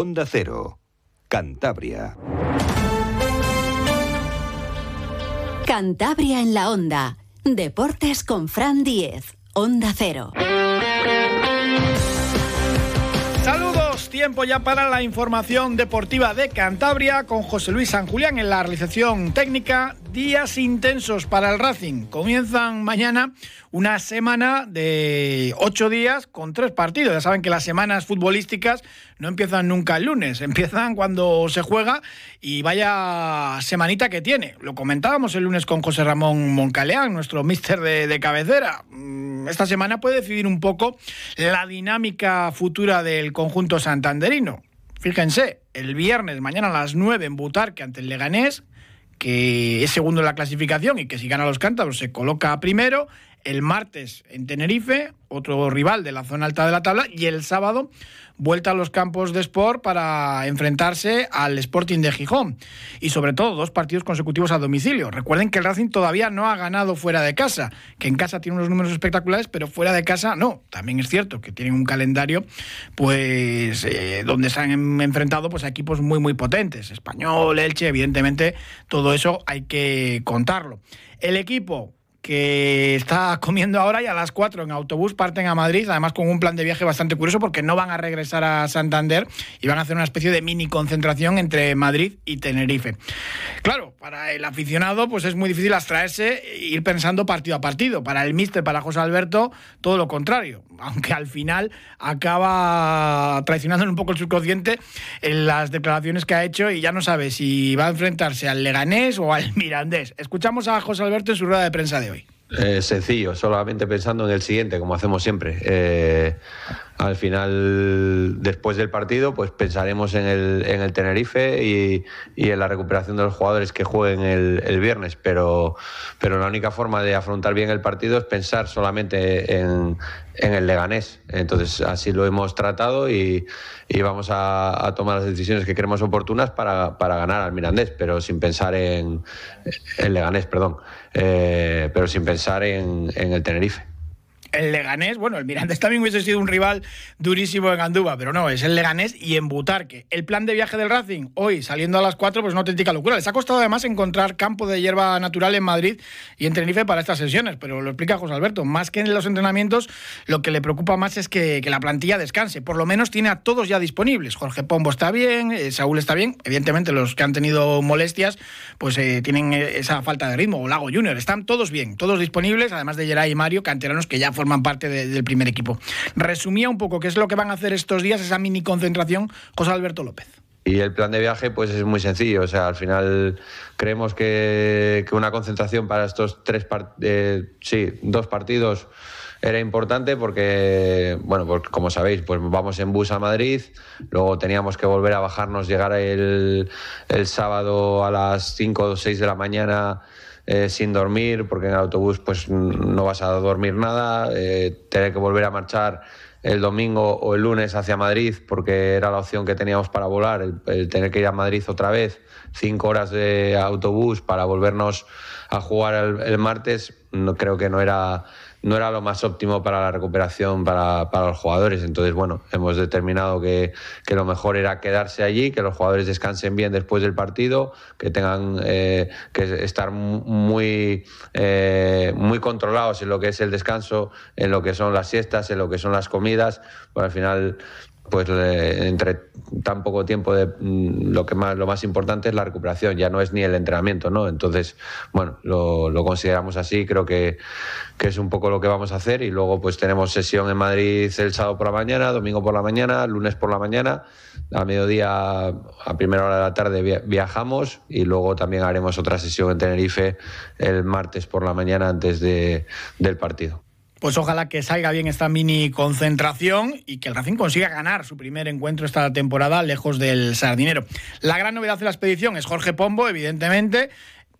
Onda Cero, Cantabria. Cantabria en la Onda. Deportes con Fran Diez. Onda Cero. Saludos, tiempo ya para la información deportiva de Cantabria con José Luis San Julián en la realización técnica. Días intensos para el Racing. Comienzan mañana una semana de ocho días con tres partidos. Ya saben que las semanas futbolísticas no empiezan nunca el lunes, empiezan cuando se juega y vaya semanita que tiene. Lo comentábamos el lunes con José Ramón Moncaleán, nuestro mister de, cabecera. Mm, Esta semana puede decidir un poco la dinámica futura del conjunto santanderino. Fíjense, el viernes, mañana a las 9 en Butarque ante el Leganés, que es segundo en la clasificación y que si gana los cántabros se coloca primero. El martes en Tenerife, otro rival de la zona alta de la tabla. Y el sábado, vuelta a los campos de Sport para enfrentarse al Sporting de Gijón. Y sobre todo, dos partidos consecutivos a domicilio. Recuerden que el Racing todavía no ha ganado fuera de casa, que en casa tiene unos números espectaculares, pero fuera de casa no. También es cierto que tienen un calendario pues eh, donde se han enfrentado pues, a equipos muy, muy potentes. Español, Elche, evidentemente, todo eso hay que contarlo. El equipo que está comiendo ahora y a las 4 en autobús parten a Madrid, además con un plan de viaje bastante curioso porque no van a regresar a Santander y van a hacer una especie de mini concentración entre Madrid y Tenerife. Claro, para el aficionado pues es muy difícil abstraerse e ir pensando partido a partido. Para el míster, para José Alberto, todo lo contrario, aunque al final acaba traicionando un poco el subconsciente en las declaraciones que ha hecho y ya no sabe si va a enfrentarse al Leganés o al Mirandés. Escuchamos a José Alberto en su rueda de prensa de hoy. Eh, sencillo, solamente pensando en el siguiente, como hacemos siempre. Eh, al final, después del partido, pues pensaremos en el, en el Tenerife y, y en la recuperación de los jugadores que jueguen el, el viernes, pero, pero la única forma de afrontar bien el partido es pensar solamente en, en el Leganés. Entonces, así lo hemos tratado y, y vamos a, tomar las decisiones que creemos oportunas para, para ganar al Mirandés, pero sin pensar en el Leganés, perdón, eh, pero sin pensar en, en el Tenerife el Leganés, bueno, el Mirandés también hubiese sido un rival durísimo en Andúba, pero no, es el Leganés y en Butarque. El plan de viaje del Racing, hoy saliendo a las 4, pues una auténtica locura. Les ha costado además encontrar campo de hierba natural en Madrid y en Tenerife para estas sesiones, pero lo explica José Alberto. Más que en los entrenamientos, lo que le preocupa más es que, la plantilla descanse. Por lo menos tiene a todos ya disponibles. Jorge Pombo está bien, eh, Saúl está bien. Evidentemente, los que han tenido molestias, pues eh, tienen esa falta de ritmo. O Lago Junior, están todos bien, todos disponibles, además de Geray y Mario, canteranos que ya forman parte de, del primer equipo. Resumía un poco qué es lo que van a hacer estos días, esa mini concentración, José Alberto López. Y el plan de viaje, pues es muy sencillo. O sea, al final creemos que, una concentración para estos tres, eh, sí, dos partidos era importante porque, bueno, porque como sabéis, pues vamos en bus a Madrid, luego teníamos que volver a bajarnos, llegar el, el sábado a las 5 o 6 de la mañana eh, sin dormir, porque en el autobús pues no vas a dormir nada, eh, tener que volver a marchar el domingo o el lunes hacia Madrid, porque era la opción que teníamos para volar, el, tener que ir a Madrid otra vez, cinco horas de autobús para volvernos a jugar el, el martes, no, creo que no era no era lo más óptimo para la recuperación para, para los jugadores. Entonces, bueno, hemos determinado que, que, lo mejor era quedarse allí, que los jugadores descansen bien después del partido, que tengan eh, que estar muy, eh, muy controlados en lo que es el descanso, en lo que son las siestas, en lo que son las comidas. Pues al final pues entre tan poco tiempo de lo que más lo más importante es la recuperación ya no es ni el entrenamiento no entonces bueno lo, lo consideramos así creo que, que, es un poco lo que vamos a hacer y luego pues tenemos sesión en Madrid el sábado por la mañana domingo por la mañana lunes por la mañana a mediodía a primera hora de la tarde viajamos y luego también haremos otra sesión en Tenerife el martes por la mañana antes de, del partido pues ojalá que salga bien esta mini concentración y que el Racing consiga ganar su primer encuentro esta temporada lejos del Sardinero. La gran novedad de la expedición es Jorge Pombo, evidentemente.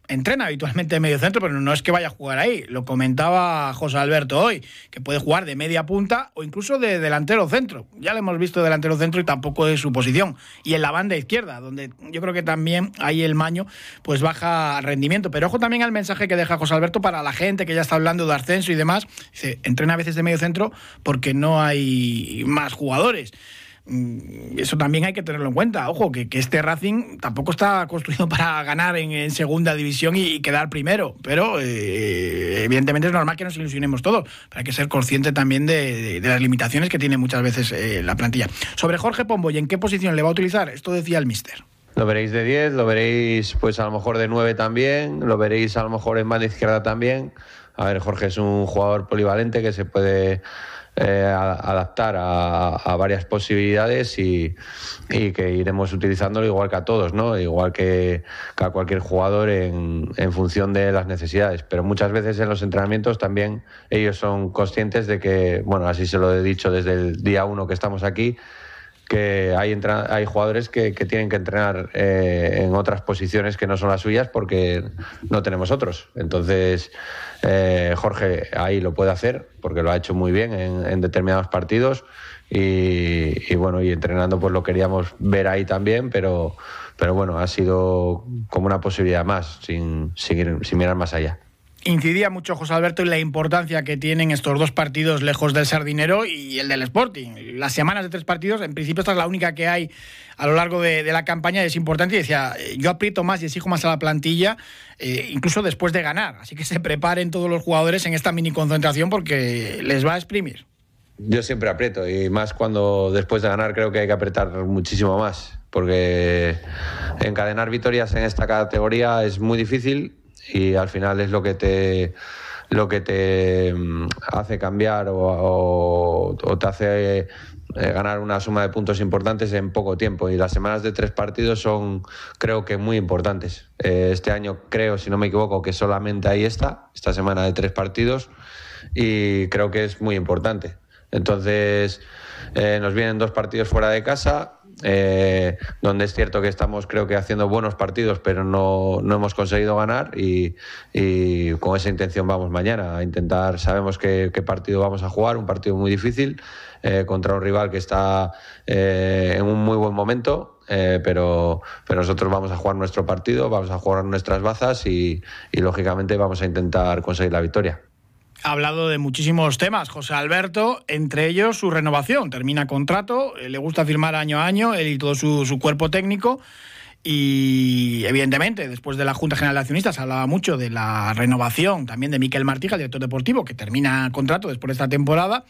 Entrena habitualmente en medio centro, pero no es que vaya a jugar ahí. Lo comentaba José Alberto hoy, que puede jugar de media punta o incluso de delantero centro. Ya lo hemos visto delantero centro y tampoco es su posición. Y en la banda izquierda, donde yo creo que también ahí el maño pues baja rendimiento. Pero ojo también al mensaje que deja José Alberto para la gente que ya está hablando de ascenso y demás. Dice, entrena a veces de medio centro porque no hay más jugadores eso también hay que tenerlo en cuenta. Ojo, que, este Racing tampoco está construido para ganar en, segunda división y, quedar primero. Pero eh, evidentemente es normal que nos ilusionemos todos. Pero hay que ser consciente también de, las limitaciones que tiene muchas veces eh, la plantilla. Sobre Jorge Pombo, ¿y en qué posición le va a utilizar? Esto decía el mister. Lo veréis de 10, lo veréis pues a lo mejor de 9 también, lo veréis a lo mejor en banda izquierda también. A ver, Jorge es un jugador polivalente que se puede eh, adaptar a, varias posibilidades y, que iremos utilizándolo igual que a todos, ¿no? igual que, a cualquier jugador en, en, función de las necesidades. Pero muchas veces en los entrenamientos también ellos son conscientes de que, bueno, así se lo he dicho desde el día uno que estamos aquí, que hay, hay jugadores que, tienen que entrenar eh, en otras posiciones que no son las suyas porque no tenemos otros. Entonces, eh, Jorge ahí lo puede hacer porque lo ha hecho muy bien en, determinados partidos y, bueno, y entrenando pues lo queríamos ver ahí también, pero, pero bueno, ha sido como una posibilidad más, sin, sin, sin mirar más allá. Incidía mucho José Alberto en la importancia que tienen estos dos partidos lejos del Sardinero y el del Sporting. Las semanas de tres partidos, en principio esta es la única que hay a lo largo de, la campaña, es importante. Y decía, eh, yo aprieto más y exijo más a la plantilla, eh, incluso después de ganar. Así que se preparen todos los jugadores en esta mini concentración porque les va a exprimir. Yo siempre aprieto y más cuando después de ganar creo que hay que apretar muchísimo más porque encadenar victorias en esta categoría es muy difícil y al final es lo que te lo que te mm, hace cambiar o, te hace eh, ganar una suma de puntos importantes en poco tiempo. Y las semanas de tres partidos son creo que muy importantes. Eh, este año creo si no me equivoco que solamente hay esta esta semana de tres partidos y creo que es muy importante. Entonces eh, nos vienen dos partidos fuera de casa eh, donde es cierto que estamos creo que haciendo buenos partidos, pero no, no hemos conseguido ganar y, con esa intención vamos mañana a intentar, sabemos qué, partido vamos a jugar, un partido muy difícil eh, contra un rival que está eh, en un muy buen momento, pero, pero nosotros vamos a jugar nuestro partido, vamos a jugar nuestras bazas y lógicamente vamos a intentar conseguir la victoria ha hablado de muchísimos temas, José Alberto, entre ellos su renovación. Termina contrato, eh, le gusta firmar año a año, él y todo su, cuerpo técnico. Y evidentemente, después de la Junta General de Accionistas, hablaba mucho de la renovación también de Miquel Martija, el director deportivo, que termina contrato después de esta temporada.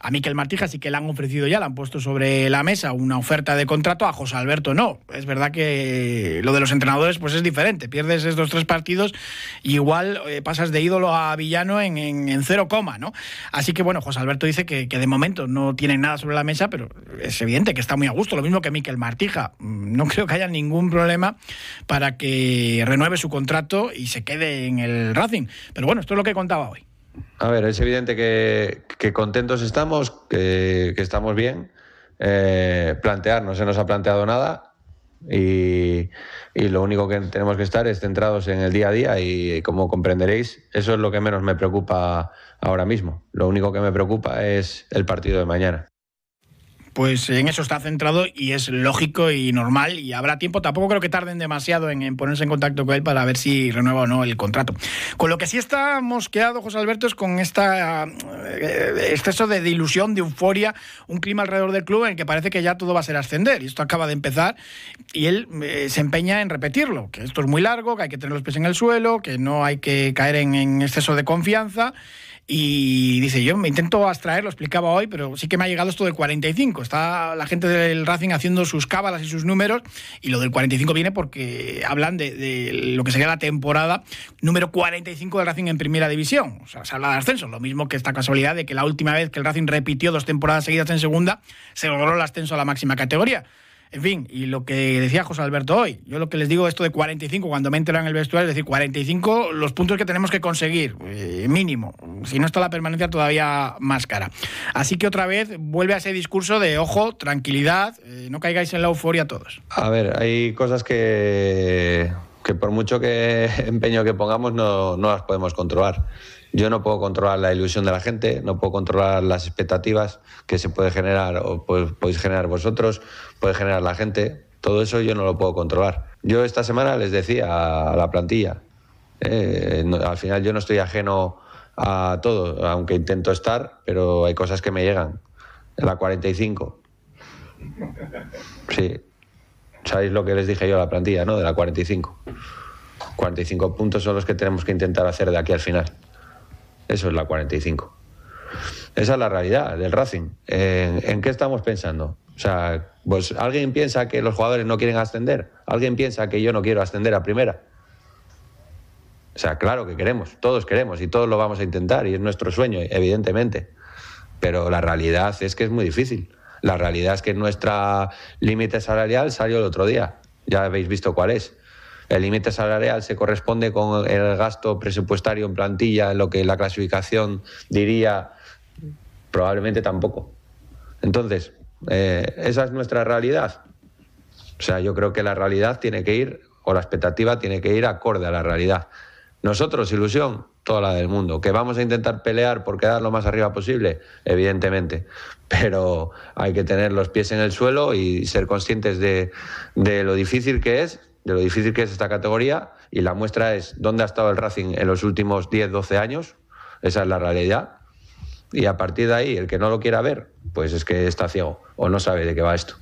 A Miquel Martija sí que le han ofrecido ya, le han puesto sobre la mesa una oferta de contrato, a José Alberto no. Es verdad que lo de los entrenadores pues es diferente. Pierdes estos tres partidos y igual eh, pasas de ídolo a villano en, en, cero coma, ¿no? Así que bueno, José Alberto dice que, de momento no tienen nada sobre la mesa, pero es evidente que está muy a gusto. Lo mismo que Miquel Martija. Mm, no creo que haya ningún problema para que renueve su contrato y se quede en el Racing. Pero bueno, esto es lo que contaba hoy. A ver, es evidente que, contentos estamos, que, estamos bien. Eh, plantear, no se nos ha planteado nada y, lo único que tenemos que estar es centrados en el día a día y como comprenderéis, eso es lo que menos me preocupa ahora mismo. Lo único que me preocupa es el partido de mañana pues en eso está centrado y es lógico y normal y habrá tiempo. Tampoco creo que tarden demasiado en, ponerse en contacto con él para ver si renueva o no el contrato. Con lo que sí está mosqueado, José Alberto, es con este exceso de, ilusión, de euforia, un clima alrededor del club en el que parece que ya todo va a ser ascender. Y esto acaba de empezar y él eh, se empeña en repetirlo, que esto es muy largo, que hay que tener los pies en el suelo, que no hay que caer en exceso de confianza. Y dice, yo me intento abstraer, lo explicaba hoy, pero sí que me ha llegado esto del 45. Está la gente del Racing haciendo sus cábalas y sus números, y lo del 45 viene porque hablan de, lo que sería la temporada número 45 del Racing en Primera División. O sea, se habla de ascenso, lo mismo que esta casualidad de que la última vez que el Racing repitió dos temporadas seguidas en Segunda, se logró el ascenso a la máxima categoría. En fin, y lo que decía José Alberto hoy, yo lo que les digo esto de 45, cuando me entero en el vestuario, es decir, 45 los puntos que tenemos que conseguir, eh, mínimo. Si no está la permanencia todavía más cara. Así que otra vez vuelve a ese discurso de, ojo, tranquilidad, eh, no caigáis en la euforia todos. A ver, hay cosas que, que por mucho que empeño que pongamos no, no las podemos controlar. Yo no puedo controlar la ilusión de la gente, no puedo controlar las expectativas que se puede generar o podéis generar vosotros, puede generar la gente. Todo eso yo no lo puedo controlar. Yo esta semana les decía a la plantilla, eh, al final yo no estoy ajeno a todo, aunque intento estar, pero hay cosas que me llegan. La 45. Sí. Sabéis lo que les dije yo a la plantilla, ¿no? De la 45. 45 puntos son los que tenemos que intentar hacer de aquí al final. Eso es la 45. Esa es la realidad del Racing. ¿En, qué estamos pensando? O sea, pues alguien piensa que los jugadores no quieren ascender. Alguien piensa que yo no quiero ascender a primera. O sea, claro que queremos, todos queremos y todos lo vamos a intentar y es nuestro sueño, evidentemente. Pero la realidad es que es muy difícil. La realidad es que nuestra límite salarial salió el otro día. Ya habéis visto cuál es. El límite salarial se corresponde con el gasto presupuestario en plantilla, lo que la clasificación diría, probablemente tampoco. Entonces, eh, esa es nuestra realidad. O sea, yo creo que la realidad tiene que ir, o la expectativa tiene que ir acorde a la realidad. Nosotros, ilusión, toda la del mundo. ¿Que vamos a intentar pelear por quedar lo más arriba posible? Evidentemente. Pero hay que tener los pies en el suelo y ser conscientes de lo difícil que es de lo difícil que es esta categoría y la muestra es dónde ha estado el Racing en los últimos 10, 12 años, esa es la realidad. Y a partir de ahí, el que no lo quiera ver, pues es que está ciego o no sabe de qué va esto.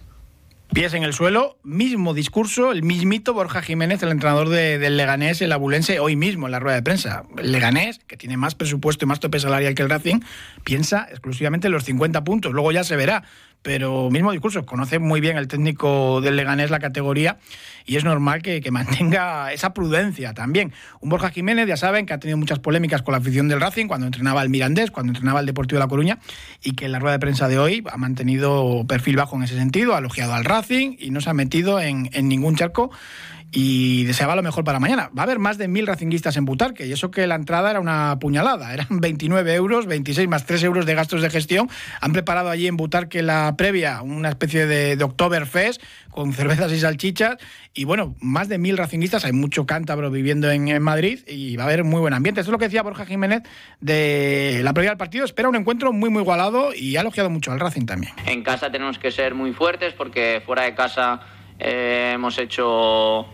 Pies en el suelo, mismo discurso, el mismito Borja Jiménez, el entrenador del Leganés, el abulense, hoy mismo en la rueda de prensa. El Leganés, que tiene más presupuesto y más tope salarial que el Racing, piensa exclusivamente en los 50 puntos. Luego ya se verá pero mismo discurso, conoce muy bien el técnico del Leganés la categoría y es normal que, mantenga esa prudencia también. Un Borja Jiménez, ya saben, que ha tenido muchas polémicas con la afición del Racing cuando entrenaba el Mirandés, cuando entrenaba el Deportivo de La Coruña y que en la rueda de prensa de hoy ha mantenido perfil bajo en ese sentido, ha elogiado al Racing y no se ha metido en, en ningún charco y deseaba lo mejor para mañana. Va a haber más de mil racinguistas en Butarque y eso que la entrada era una puñalada, eran 29 euros, 26 más 3 euros de gastos de gestión. Han preparado allí en Butarque la previa, una especie de, de Oktoberfest con cervezas y salchichas y bueno, más de mil racinguistas, hay mucho cántabro viviendo en, Madrid y va a haber muy buen ambiente. Eso es lo que decía Borja Jiménez de la previa del partido, espera un encuentro muy muy igualado y ha elogiado mucho al Racing también. En casa tenemos que ser muy fuertes porque fuera de casa eh, hemos hecho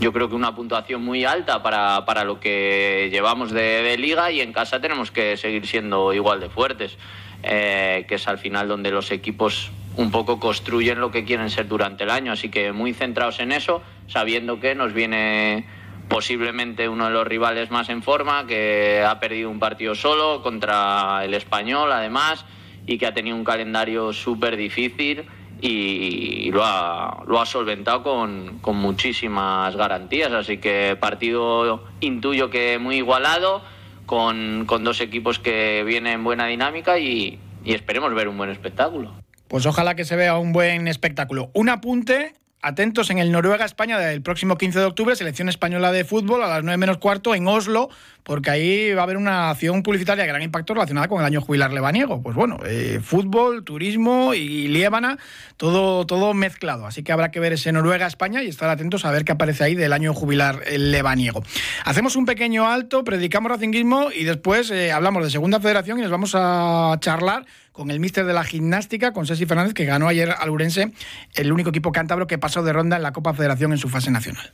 yo creo que una puntuación muy alta para, para lo que llevamos de, liga y en casa tenemos que seguir siendo igual de fuertes, eh, que es al final donde los equipos un poco construyen lo que quieren ser durante el año. Así que muy centrados en eso, sabiendo que nos viene posiblemente uno de los rivales más en forma, que ha perdido un partido solo contra el español además y que ha tenido un calendario súper difícil y lo ha, lo ha solventado con, con, muchísimas garantías. Así que partido intuyo que muy igualado, con, con dos equipos que vienen en buena dinámica y, y esperemos ver un buen espectáculo. Pues ojalá que se vea un buen espectáculo. Un apunte Atentos en el Noruega-España del próximo 15 de octubre, selección española de fútbol a las 9 menos cuarto en Oslo, porque ahí va a haber una acción publicitaria de gran impacto relacionada con el año jubilar lebaniego. Pues bueno, eh, fútbol, turismo y Liébana, todo, todo mezclado. Así que habrá que ver ese Noruega-España y estar atentos a ver qué aparece ahí del año jubilar lebaniego. Hacemos un pequeño alto, predicamos racinguismo y después eh, hablamos de Segunda Federación y nos vamos a charlar con el míster de la gimnástica, con Ceci Fernández, que ganó ayer al Urense, el único equipo cántabro que pasó de ronda en la Copa Federación en su fase nacional.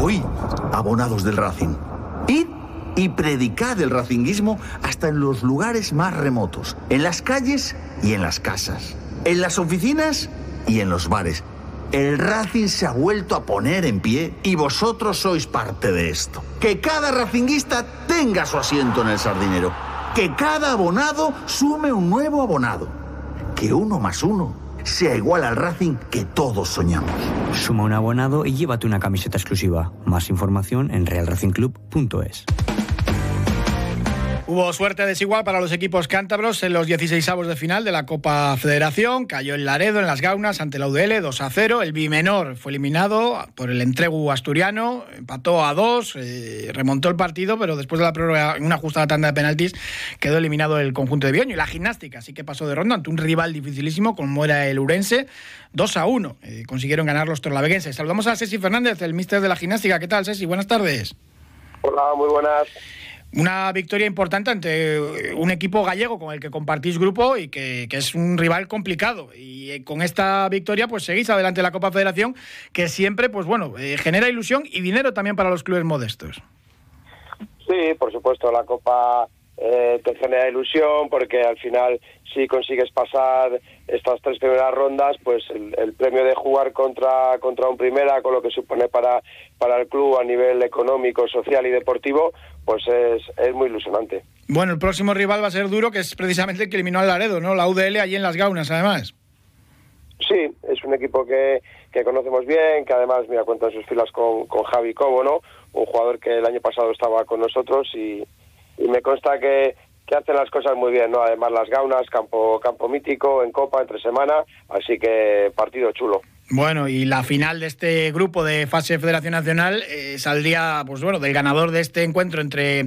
Hoy, abonados del Racing. Id y predicad el racinguismo hasta en los lugares más remotos, en las calles y en las casas, en las oficinas y en los bares. El Racing se ha vuelto a poner en pie y vosotros sois parte de esto. Que cada racinguista tenga su asiento en el sardinero que cada abonado sume un nuevo abonado. Que uno más uno sea igual al Racing que todos soñamos. Suma un abonado y llévate una camiseta exclusiva. Más información en realracingclub.es. Hubo suerte desigual para los equipos cántabros en los 16 avos de final de la Copa Federación. Cayó el Laredo en las Gaunas ante la UDL 2 a 0. El Bimenor fue eliminado por el entregu asturiano, empató a 2, eh, remontó el partido, pero después de la prórroga, en una ajustada tanda de penaltis, quedó eliminado el conjunto de Bioño. Y la gimnástica sí que pasó de ronda ante un rival dificilísimo como era el Urense, 2 a 1. Eh, consiguieron ganar los torlaveguenses. Saludamos a Ceci Fernández, el míster de la gimnástica. ¿Qué tal, Ceci? Buenas tardes. Hola, muy buenas. Una victoria importante ante eh, un equipo gallego con el que compartís grupo y que, es un rival complicado. Y eh, con esta victoria, pues seguís adelante la Copa Federación, que siempre, pues bueno, eh, genera ilusión y dinero también para los clubes modestos. Sí, por supuesto, la Copa eh, te genera ilusión porque al final si consigues pasar estas tres primeras rondas, pues el, premio de jugar contra, contra un primera, con lo que supone para, para el club a nivel económico, social y deportivo, pues es, es muy ilusionante. Bueno, el próximo rival va a ser duro, que es precisamente el que eliminó al Laredo, ¿no? La UDL allí en Las Gaunas, además. Sí, es un equipo que, que conocemos bien, que además, mira, cuenta en sus filas con, con Javi Cobo, ¿no? Un jugador que el año pasado estaba con nosotros y, y me consta que, que hacen las cosas muy bien, ¿no? Además las gaunas, campo, campo mítico, en Copa, entre semana, así que partido chulo. Bueno, y la final de este grupo de fase Federación Nacional eh, saldría, pues bueno, del ganador de este encuentro entre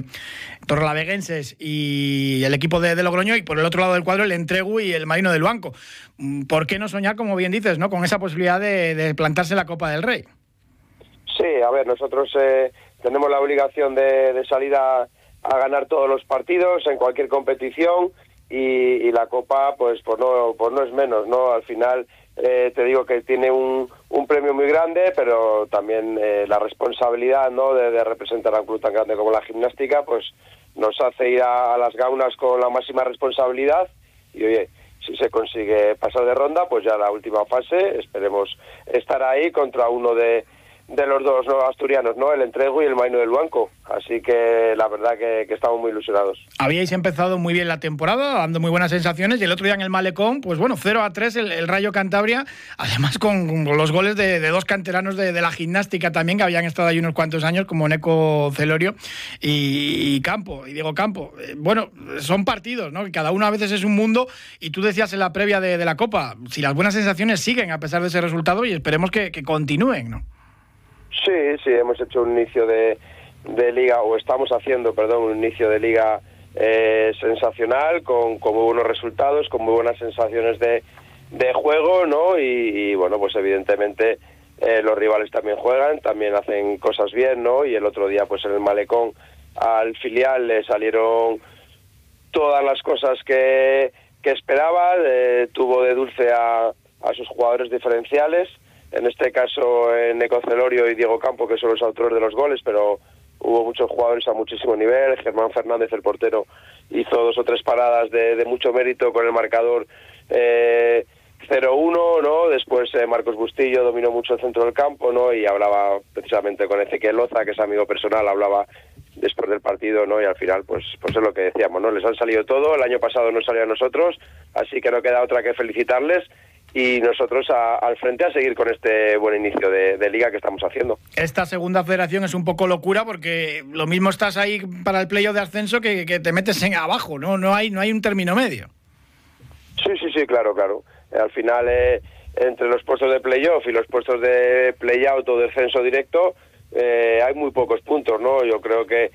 Torrelaveguenses y el equipo de, Logroño y por el otro lado del cuadro el Entregu y el Marino del Banco. Mm, ¿Por qué no soñar, como bien dices, no, con esa posibilidad de, plantarse la Copa del Rey? Sí, a ver, nosotros eh, tenemos la obligación de, de salir a a ganar todos los partidos en cualquier competición y, la Copa, pues, pues, no, pues no es menos, ¿no? Al final eh, te digo que tiene un, un, premio muy grande, pero también eh, la responsabilidad, ¿no? De, representar a un club tan grande como la gimnástica, pues nos hace ir a, las gaunas con la máxima responsabilidad y oye, si se consigue pasar de ronda, pues ya la última fase, esperemos estar ahí contra uno de, de los dos ¿no? asturianos, ¿no? El Entrego y el Maino del Banco. Así que la verdad que, estamos muy ilusionados. Habíais empezado muy bien la temporada, dando muy buenas sensaciones, y el otro día en el Malecón, pues bueno, 0 a 3 el, Rayo Cantabria, además con, los goles de, dos canteranos de, la gimnástica también, que habían estado ahí unos cuantos años, como Neco Celorio y, Campo, y Diego Campo. Eh, bueno, son partidos, ¿no? Cada uno a veces es un mundo, y tú decías en la previa de, la Copa, si las buenas sensaciones siguen a pesar de ese resultado, y esperemos que, que continúen, ¿no? Sí, sí, hemos hecho un inicio de, liga, o estamos haciendo, perdón, un inicio de liga eh, sensacional, con, con, muy buenos resultados, con muy buenas sensaciones de, de juego, ¿no? Y, bueno, pues evidentemente eh, los rivales también juegan, también hacen cosas bien, ¿no? Y el otro día, pues en el Malecón, al filial le salieron todas las cosas que, que esperaba, eh, tuvo de dulce a, a sus jugadores diferenciales en este caso en Celorio y Diego Campo, que son los autores de los goles, pero hubo muchos jugadores a muchísimo nivel. Germán Fernández, el portero, hizo dos o tres paradas de, mucho mérito con el marcador eh, 0-1, ¿no? Después eh, Marcos Bustillo dominó mucho el centro del campo, ¿no? Y hablaba precisamente con Ezequiel Loza, que es amigo personal, hablaba después del partido, ¿no? Y al final, pues, pues es lo que decíamos, ¿no? Les han salido todo, el año pasado no salió a nosotros, así que no queda otra que felicitarles y nosotros al frente a seguir con este buen inicio de, liga que estamos haciendo. Esta segunda federación es un poco locura porque lo mismo estás ahí para el playoff de ascenso que, te metes en abajo, ¿no? No hay, no hay un término medio. Sí, sí, sí, claro, claro. Al final, eh, entre los puestos de playoff y los puestos de playout o descenso directo, eh, hay muy pocos puntos, ¿no? Yo creo que,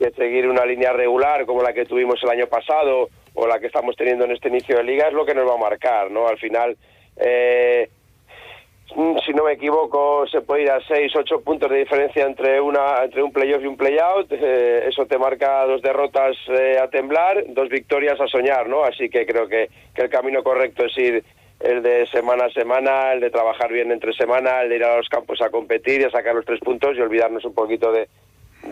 que seguir una línea regular como la que tuvimos el año pasado o la que estamos teniendo en este inicio de liga es lo que nos va a marcar, ¿no? Al final eh, si no me equivoco, se puede ir a 6, 8 puntos de diferencia entre una entre un playoff y un playout. Eh, eso te marca dos derrotas eh, a temblar, dos victorias a soñar, ¿no? Así que creo que, que el camino correcto es ir el de semana a semana, el de trabajar bien entre semana, el de ir a los campos a competir y a sacar los tres puntos y olvidarnos un poquito de,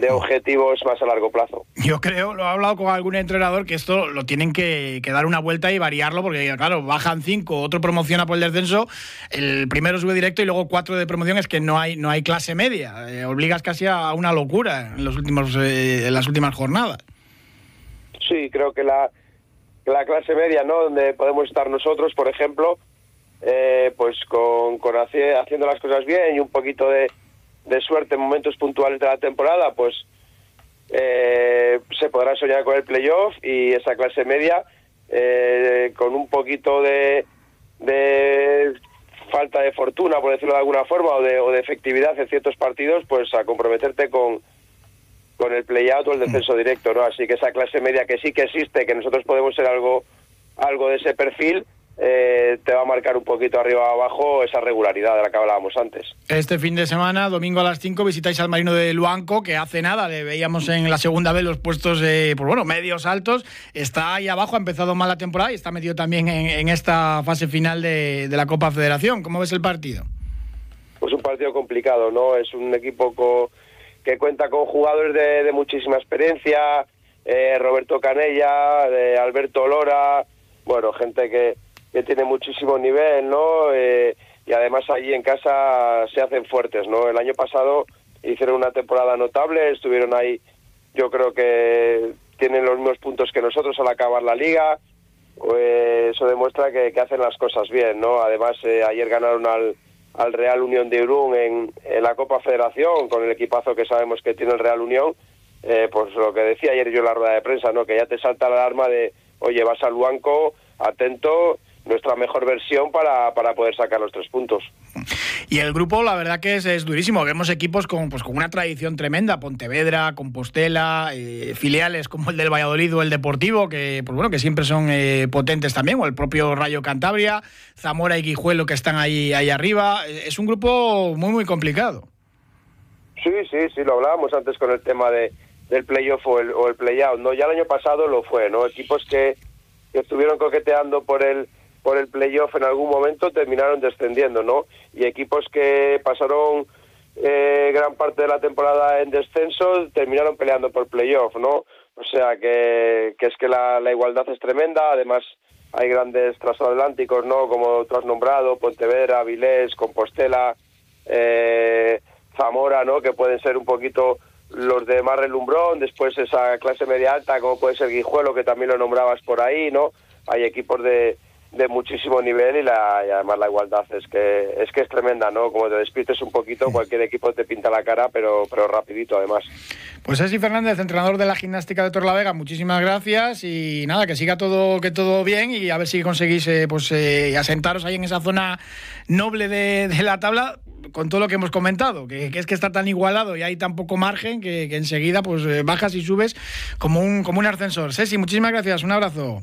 de objetivos más a largo plazo. Yo creo, lo he hablado con algún entrenador, que esto lo tienen que, dar una vuelta y variarlo, porque claro, bajan cinco, otro promociona por el descenso, el primero sube directo y luego cuatro de promoción, es que no hay, no hay clase media, eh, obligas casi a una locura en, los últimos, eh, en las últimas jornadas. Sí, creo que la, la clase media, ¿no? Donde podemos estar nosotros, por ejemplo, eh, pues con, con haciendo las cosas bien y un poquito de de suerte en momentos puntuales de la temporada, pues eh, se podrá soñar con el playoff y esa clase media eh, con un poquito de, de falta de fortuna, por decirlo de alguna forma, o de, o de efectividad en ciertos partidos, pues a comprometerte con, con el playout o el descenso directo, ¿no? Así que esa clase media que sí que existe, que nosotros podemos ser algo, algo de ese perfil, eh, te va a marcar un poquito arriba o abajo esa regularidad de la que hablábamos antes. Este fin de semana, domingo a las 5, visitáis al Marino de Luanco, que hace nada, le veíamos en la segunda vez los puestos, pues bueno, medios altos, está ahí abajo, ha empezado mal la temporada y está metido también en, esta fase final de, la Copa Federación. ¿Cómo ves el partido? Pues un partido complicado, ¿no? Es un equipo que cuenta con jugadores de, muchísima experiencia, eh, Roberto Canella, de Alberto Lora, bueno, gente que, que tiene muchísimo nivel, ¿no? Eh, y además allí en casa se hacen fuertes, ¿no? El año pasado hicieron una temporada notable, estuvieron ahí, yo creo que tienen los mismos puntos que nosotros al acabar la liga, pues eso demuestra que, que hacen las cosas bien, ¿no? Además, eh, ayer ganaron al, al Real Unión de Irún en, en, la Copa Federación, con el equipazo que sabemos que tiene el Real Unión, eh, pues lo que decía ayer yo en la rueda de prensa, ¿no? Que ya te salta la alarma de, oye, vas al Luanco, atento, nuestra mejor versión para, para poder sacar los tres puntos. Y el grupo, la verdad que es, es, durísimo. Vemos equipos con, pues, con una tradición tremenda, Pontevedra, Compostela, eh, filiales como el del Valladolid o el Deportivo, que pues bueno, que siempre son eh, potentes también, o el propio Rayo Cantabria, Zamora y Guijuelo que están ahí, ahí arriba. Eh, es un grupo muy, muy complicado. Sí, sí, sí, lo hablábamos antes con el tema de, del playoff o el, o el play-out. ¿no? Ya el año pasado lo fue, ¿no? Equipos que, que estuvieron coqueteando por el por el playoff en algún momento terminaron descendiendo, ¿no? Y equipos que pasaron eh, gran parte de la temporada en descenso terminaron peleando por playoff, ¿no? O sea que, que es que la, la, igualdad es tremenda, además hay grandes transatlánticos, ¿no? Como tú has nombrado, Pontevedra, Vilés, Compostela, eh, Zamora, ¿no? Que pueden ser un poquito los de más relumbrón, después esa clase media alta como puede ser Guijuelo, que también lo nombrabas por ahí, ¿no? Hay equipos de, de muchísimo nivel y, la, y además la igualdad es que es que es tremenda, ¿no? Como te despites un poquito, cualquier equipo te pinta la cara, pero pero rapidito además. Pues Esi Fernández, entrenador de la gimnástica de Torlavega, muchísimas gracias y nada, que siga todo que todo bien y a ver si conseguís eh, pues eh, asentaros ahí en esa zona noble de, de, la tabla con todo lo que hemos comentado, que, que, es que está tan igualado y hay tan poco margen que, que enseguida pues eh, bajas y subes como un como un ascensor. Ceci, muchísimas gracias, un abrazo.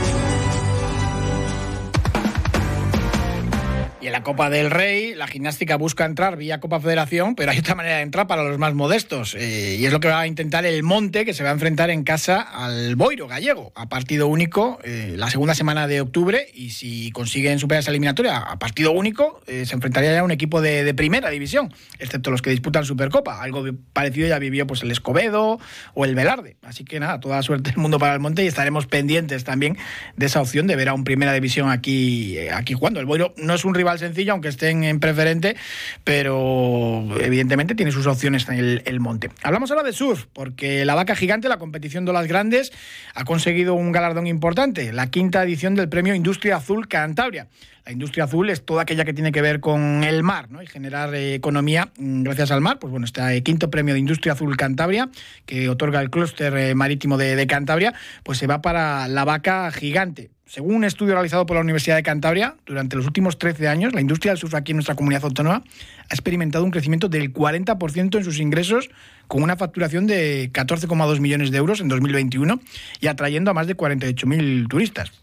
Y en la Copa del Rey, la gimnástica busca entrar vía Copa Federación, pero hay otra manera de entrar para los más modestos. Eh, y es lo que va a intentar el Monte, que se va a enfrentar en casa al Boiro gallego, a partido único, eh, la segunda semana de octubre. Y si consiguen superar esa eliminatoria a partido único, eh, se enfrentaría ya a un equipo de, de, primera división, excepto los que disputan Supercopa. Algo parecido ya vivió pues, el Escobedo o el Velarde. Así que nada, toda suerte del mundo para el Monte y estaremos pendientes también de esa opción de ver a un primera división aquí, aquí jugando. El Boiro no es un rival sencillo, aunque estén en preferente, pero evidentemente tiene sus opciones en el, monte. Hablamos ahora de surf, porque la vaca gigante, la competición de las grandes, ha conseguido un galardón importante, la quinta edición del premio Industria Azul Cantabria. La industria azul es toda aquella que tiene que ver con el mar ¿no? y generar eh, economía gracias al mar. Pues bueno, este quinto premio de Industria Azul Cantabria, que otorga el clúster eh, marítimo de Cantabria, pues se va para la vaca gigante. Según un estudio realizado por la Universidad de Cantabria, durante los últimos 13 años, la industria del surf aquí en nuestra comunidad autónoma ha experimentado un crecimiento del 40% en sus ingresos, con una facturación de 14,2 millones de euros en 2021 y atrayendo a más de 48.000 turistas.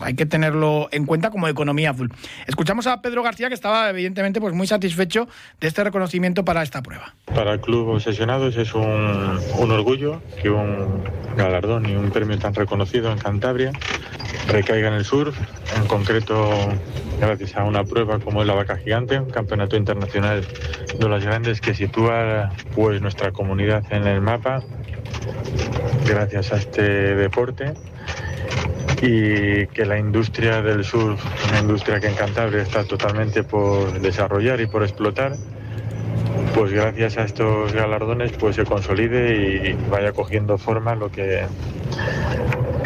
Hay que tenerlo en cuenta como economía azul. Escuchamos a Pedro García, que estaba evidentemente pues, muy satisfecho de este reconocimiento para esta prueba. Para el Club Obsesionados es un, orgullo que un galardón y un premio tan reconocido en Cantabria recaiga en el surf, en concreto gracias a una prueba como es la vaca gigante, un campeonato internacional de las grandes que sitúa pues nuestra comunidad en el mapa gracias a este deporte y que la industria del surf, una industria que en Cantabria está totalmente por desarrollar y por explotar, pues gracias a estos galardones pues se consolide y vaya cogiendo forma lo que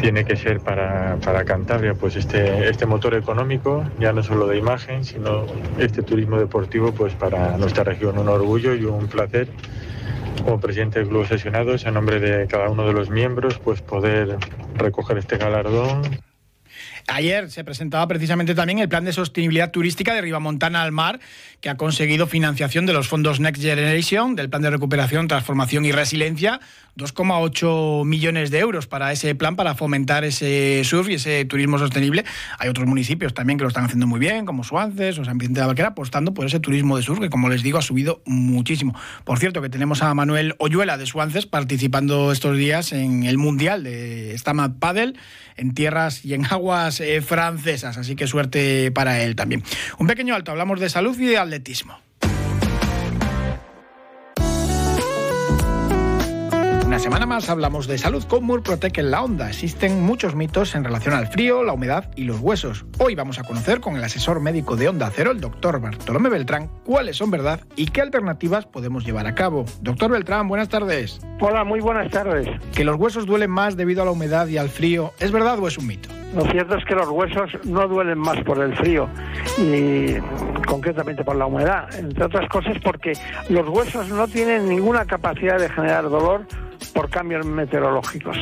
tiene que ser para, para, Cantabria pues este, este motor económico, ya no solo de imagen, sino este turismo deportivo pues para nuestra región. Un orgullo y un placer como presidente del Club Sesionados, en nombre de cada uno de los miembros, pues poder recoger este galardón. Ayer se presentaba precisamente también el plan de sostenibilidad turística de Ribamontana al Mar, que ha conseguido financiación de los fondos Next Generation, del plan de recuperación, transformación y resiliencia, 2,8 millones de euros para ese plan, para fomentar ese surf y ese turismo sostenible. Hay otros municipios también que lo están haciendo muy bien, como Suances o San Vicente de la apostando por ese turismo de surf, que como les digo, ha subido muchísimo. Por cierto, que tenemos a Manuel Oyuela de Suances participando estos días en el Mundial de Stamad Paddle en tierras y en aguas eh, francesas, así que suerte para él también. Un pequeño alto, hablamos de salud y de atletismo. Una semana más hablamos de salud con Murprotec en la onda. Existen muchos mitos en relación al frío, la humedad y los huesos. Hoy vamos a conocer con el asesor médico de Onda Cero, el doctor Bartolomé Beltrán, cuáles son verdad y qué alternativas podemos llevar a cabo. Doctor Beltrán, buenas tardes. Hola, muy buenas tardes. Que los huesos duelen más debido a la humedad y al frío, ¿es verdad o es un mito? Lo cierto es que los huesos no duelen más por el frío y concretamente por la humedad, entre otras cosas porque los huesos no tienen ninguna capacidad de generar dolor por cambios meteorológicos.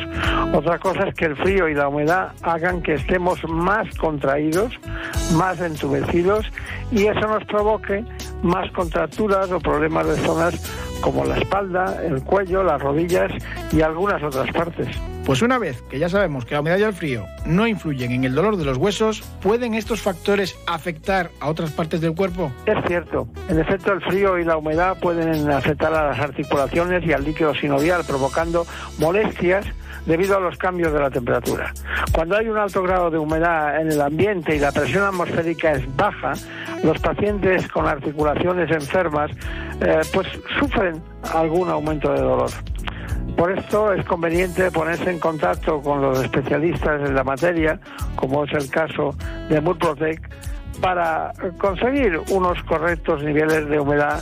Otra cosa es que el frío y la humedad hagan que estemos más contraídos, más entumecidos y eso nos provoque más contracturas o problemas de zonas como la espalda, el cuello, las rodillas y algunas otras partes. Pues una vez que ya sabemos que la humedad y el frío no influyen en el dolor de los huesos, ¿pueden estos factores afectar a otras partes del cuerpo? Es cierto. En efecto, el frío y la humedad pueden afectar a las articulaciones y al líquido sinovial, provocando molestias debido a los cambios de la temperatura. Cuando hay un alto grado de humedad en el ambiente y la presión atmosférica es baja, los pacientes con articulaciones enfermas eh, pues sufren algún aumento de dolor. Por esto es conveniente ponerse en contacto con los especialistas en la materia, como es el caso de Murprotec, para conseguir unos correctos niveles de humedad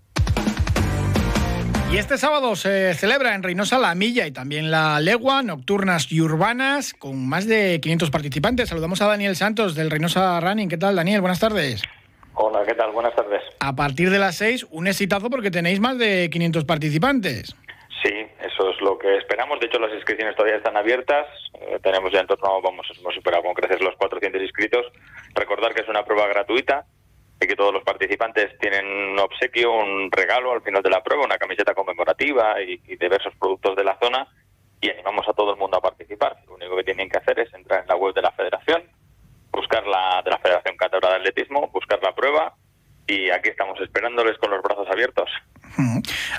Y este sábado se celebra en Reynosa la milla y también la legua, nocturnas y urbanas, con más de 500 participantes. Saludamos a Daniel Santos del Reynosa Running. ¿Qué tal, Daniel? Buenas tardes. Hola, ¿qué tal? Buenas tardes. A partir de las 6, un exitazo porque tenéis más de 500 participantes. Sí, eso es lo que esperamos. De hecho, las inscripciones todavía están abiertas. Eh, tenemos ya en torno, vamos, hemos superado con creces los 400 inscritos. Recordar que es una prueba gratuita y que todos los participantes tienen un obsequio, un regalo al final de la prueba, una camiseta conmemorativa y, y diversos productos de la zona. Y animamos a todo el mundo a participar. Lo único que tienen que hacer es entrar en la web de la federación, buscar la de la Federación Cátedra de Atletismo, buscar la prueba y aquí estamos esperándoles con los brazos abiertos.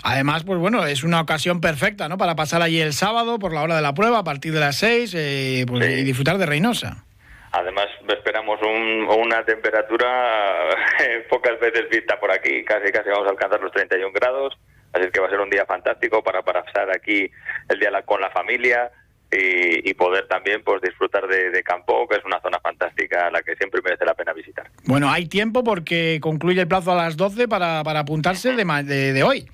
Además, pues bueno, es una ocasión perfecta, ¿no? Para pasar allí el sábado por la hora de la prueba, a partir de las 6, eh, pues, y disfrutar de Reynosa. Además, esperamos un, una temperatura eh, pocas veces vista por aquí, casi casi vamos a alcanzar los 31 grados, así que va a ser un día fantástico para, pasar aquí el día la- con la familia y, y poder también pues disfrutar de, de Campo, que es una zona fantástica a la que siempre merece la pena visitar. Bueno, hay tiempo porque concluye el plazo a las 12 para, para apuntarse de, de, de hoy.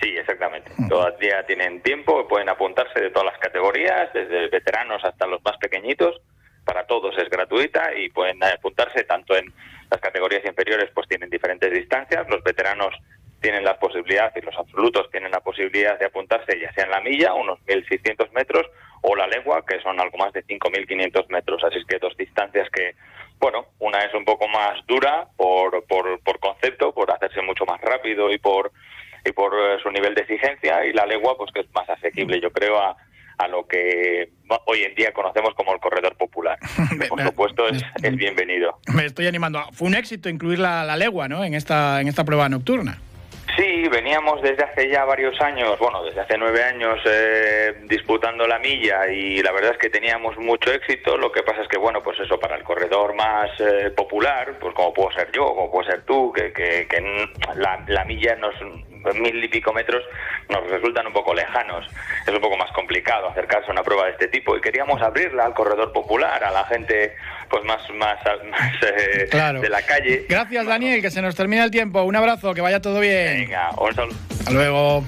Sí, exactamente. Todavía tienen tiempo, pueden apuntarse de todas las categorías, desde veteranos hasta los más pequeñitos. Para todos es gratuita y pueden apuntarse tanto en las categorías inferiores, pues tienen diferentes distancias. Los veteranos tienen la posibilidad y los absolutos tienen la posibilidad de apuntarse ya sea en la milla, unos 1.600 metros, o la legua, que son algo más de 5.500 metros. Así que dos distancias que, bueno, una es un poco más dura por, por, por concepto, por hacerse mucho más rápido y por y por eh, su nivel de exigencia y la legua pues que es más asequible yo creo a, a lo que hoy en día conocemos como el corredor popular Que, por supuesto es, es bienvenido Me estoy animando. Fue un éxito incluir la, la legua, ¿no? En esta, en esta prueba nocturna. Sí, veníamos desde hace ya varios años, bueno, desde hace nueve años eh, disputando la milla y la verdad es que teníamos mucho éxito. Lo que pasa es que, bueno, pues eso, para el corredor más eh, popular, pues como puedo ser yo, como puedo ser tú, que, que, que la, la milla nos mil y pico metros nos resultan un poco lejanos. Es un poco más complicado acercarse a una prueba de este tipo y queríamos abrirla al corredor popular, a la gente pues más, más, más eh, Claro. de la calle. Gracias, Daniel, que se nos termina el tiempo. Un abrazo, que vaya todo bien. Venga, un saludo. Hasta luego.